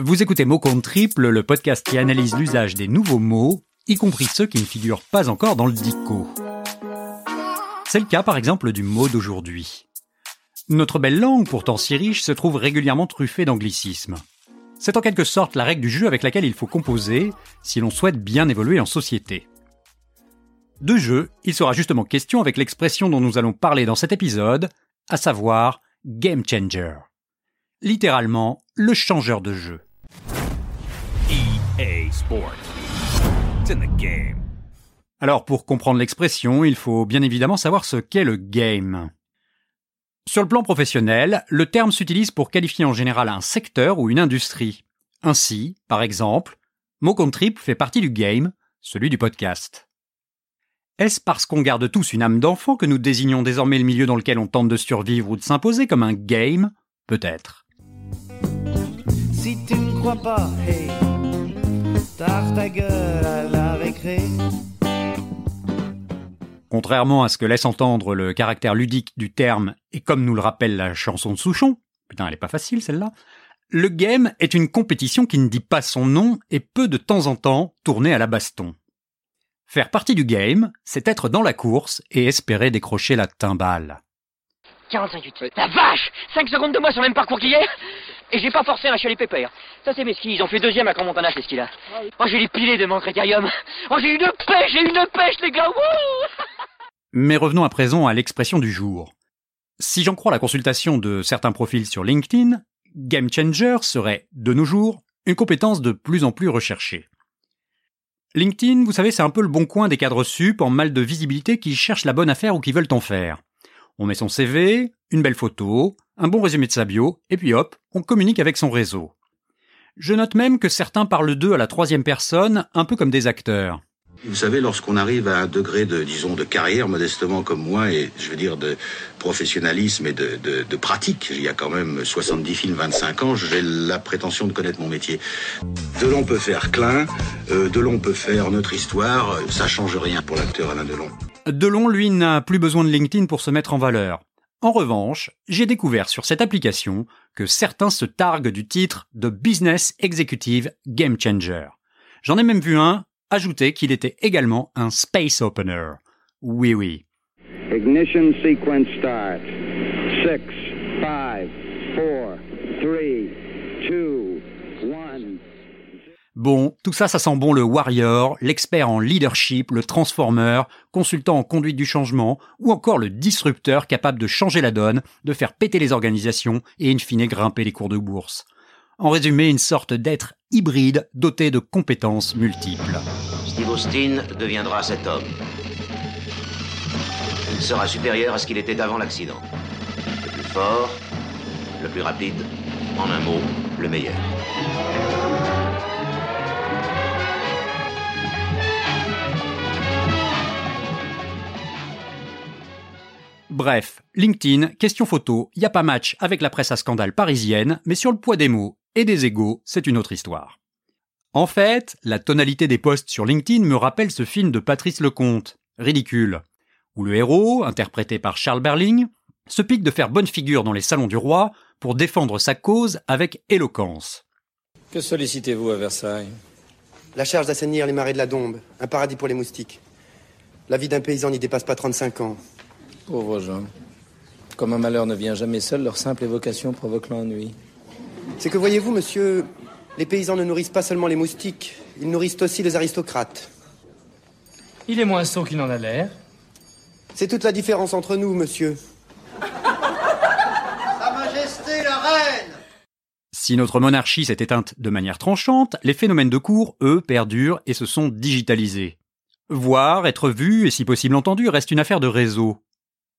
Vous écoutez Mot Compte Triple, le podcast qui analyse l'usage des nouveaux mots, y compris ceux qui ne figurent pas encore dans le dico. C'est le cas par exemple du mot d'aujourd'hui. Notre belle langue, pourtant si riche, se trouve régulièrement truffée d'anglicismes. C'est en quelque sorte la règle du jeu avec laquelle il faut composer si l'on souhaite bien évoluer en société. De jeu, il sera justement question avec l'expression dont nous allons parler dans cet épisode, à savoir Game Changer. Littéralement, le changeur de jeu. EA Sports. It's in the game. Alors pour comprendre l'expression, il faut bien évidemment savoir ce qu'est le game. Sur le plan professionnel, le terme s'utilise pour qualifier en général un secteur ou une industrie. Ainsi, par exemple, Mocontrip fait partie du game, celui du podcast. Est-ce parce qu'on garde tous une âme d'enfant que nous désignons désormais le milieu dans lequel on tente de survivre ou de s'imposer comme un game? Peut-être. Si tu ne crois pas, hey, ta gueule à la récré. Contrairement à ce que laisse entendre le caractère ludique du terme et comme nous le rappelle la chanson de Souchon, putain elle est pas facile celle-là, le game est une compétition qui ne dit pas son nom et peut de temps en temps tourner à la baston. Faire partie du game, c'est être dans la course et espérer décrocher la timbale. 45 8 La vache 5 secondes de moi sur le même parcours qu'hier Et j'ai pas forcé un chialer pépère. Ça c'est mes skis, ils ont fait deuxième à Grand Montana ces skis-là. Oh j'ai les pilés de mon critérium. Oh j'ai une pêche, j'ai une pêche les gars mais revenons à présent à l'expression du jour. Si j'en crois la consultation de certains profils sur LinkedIn, Game Changer serait, de nos jours, une compétence de plus en plus recherchée. LinkedIn, vous savez, c'est un peu le bon coin des cadres sup en mal de visibilité qui cherchent la bonne affaire ou qui veulent en faire. On met son CV, une belle photo, un bon résumé de sa bio, et puis hop, on communique avec son réseau. Je note même que certains parlent d'eux à la troisième personne, un peu comme des acteurs. Vous savez, lorsqu'on arrive à un degré de, disons, de carrière, modestement comme moi, et je veux dire de professionnalisme et de, pratique, il y a quand même 70 films, 25 ans, j'ai la prétention de connaître mon métier. Delon peut faire Klein, euh, Delon peut faire notre histoire, ça change rien pour l'acteur Alain Delon. Delon, lui, n'a plus besoin de LinkedIn pour se mettre en valeur. En revanche, j'ai découvert sur cette application que certains se targuent du titre de Business Executive Game Changer. J'en ai même vu un ajouter qu'il était également un space opener. Oui, oui. Ignition sequence start. 6, 5, 4, 3, Bon, tout ça, ça sent bon le warrior, l'expert en leadership, le transformer, consultant en conduite du changement, ou encore le disrupteur capable de changer la donne, de faire péter les organisations et in fine grimper les cours de bourse. En résumé, une sorte d'être hybride doté de compétences multiples. Steve Austin deviendra cet homme. Il sera supérieur à ce qu'il était avant l'accident. Le plus fort, le plus rapide, en un mot, le meilleur. Bref, LinkedIn, question photo, y a pas match avec la presse à scandale parisienne, mais sur le poids des mots et des égaux, c'est une autre histoire. En fait, la tonalité des posts sur LinkedIn me rappelle ce film de Patrice Lecomte, Ridicule, où le héros, interprété par Charles Berling, se pique de faire bonne figure dans les salons du roi pour défendre sa cause avec éloquence. Que sollicitez-vous à Versailles? La charge d'assainir les marais de la Dombe, un paradis pour les moustiques. La vie d'un paysan n'y dépasse pas 35 ans. Pauvres gens. Comme un malheur ne vient jamais seul, leur simple évocation provoque l'ennui. C'est que voyez-vous, monsieur, les paysans ne nourrissent pas seulement les moustiques, ils nourrissent aussi les aristocrates. Il est moins sot qu'il en a l'air. C'est toute la différence entre nous, monsieur. Sa Majesté la Reine Si notre monarchie s'est éteinte de manière tranchante, les phénomènes de cour, eux, perdurent et se sont digitalisés. Voir, être vu et si possible entendu reste une affaire de réseau.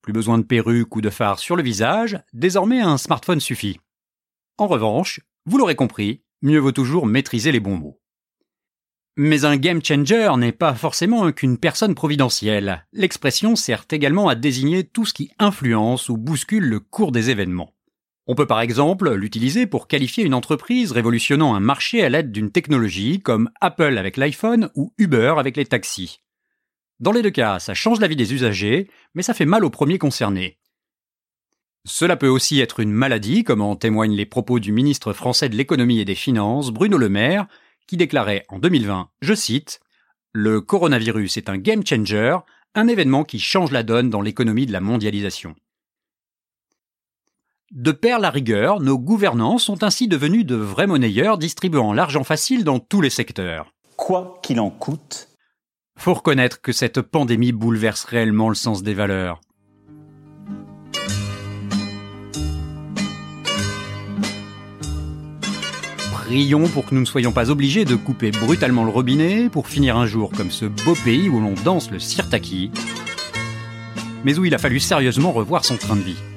Plus besoin de perruque ou de phare sur le visage, désormais un smartphone suffit. En revanche, vous l'aurez compris, mieux vaut toujours maîtriser les bons mots. Mais un game changer n'est pas forcément qu'une personne providentielle. L'expression sert également à désigner tout ce qui influence ou bouscule le cours des événements. On peut par exemple l'utiliser pour qualifier une entreprise révolutionnant un marché à l'aide d'une technologie comme Apple avec l'iPhone ou Uber avec les taxis. Dans les deux cas, ça change la vie des usagers, mais ça fait mal aux premiers concernés. Cela peut aussi être une maladie, comme en témoignent les propos du ministre français de l'économie et des finances, Bruno Le Maire, qui déclarait en 2020, je cite, Le coronavirus est un game changer, un événement qui change la donne dans l'économie de la mondialisation. De père la rigueur, nos gouvernants sont ainsi devenus de vrais monnayeurs distribuant l'argent facile dans tous les secteurs. Quoi qu'il en coûte. Faut reconnaître que cette pandémie bouleverse réellement le sens des valeurs. Prions pour que nous ne soyons pas obligés de couper brutalement le robinet pour finir un jour comme ce beau pays où l'on danse le sirtaki, mais où il a fallu sérieusement revoir son train de vie.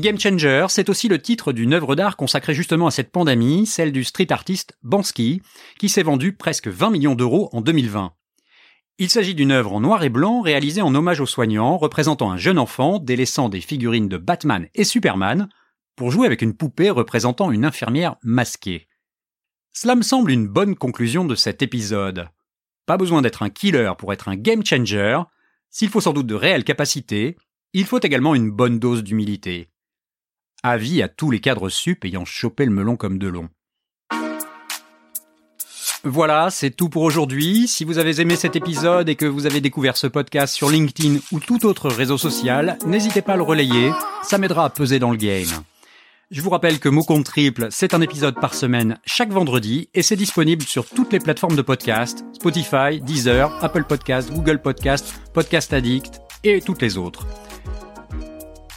Game Changer, c'est aussi le titre d'une œuvre d'art consacrée justement à cette pandémie, celle du street artiste Bansky, qui s'est vendu presque 20 millions d'euros en 2020. Il s'agit d'une œuvre en noir et blanc réalisée en hommage aux soignants, représentant un jeune enfant délaissant des figurines de Batman et Superman pour jouer avec une poupée représentant une infirmière masquée. Cela me semble une bonne conclusion de cet épisode. Pas besoin d'être un killer pour être un game changer. S'il faut sans doute de réelles capacités, il faut également une bonne dose d'humilité. Avis à tous les cadres sup ayant chopé le melon comme de long. Voilà, c'est tout pour aujourd'hui. Si vous avez aimé cet épisode et que vous avez découvert ce podcast sur LinkedIn ou tout autre réseau social, n'hésitez pas à le relayer, ça m'aidera à peser dans le game. Je vous rappelle que Mot Compte Triple, c'est un épisode par semaine chaque vendredi et c'est disponible sur toutes les plateformes de podcast, Spotify, Deezer, Apple Podcast, Google Podcast, Podcast Addict et toutes les autres.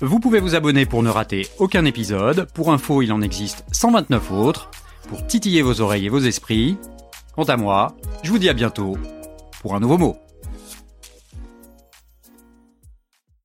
Vous pouvez vous abonner pour ne rater aucun épisode. Pour info, il en existe 129 autres. Pour titiller vos oreilles et vos esprits, Quant à moi, je vous dis à bientôt pour un nouveau mot.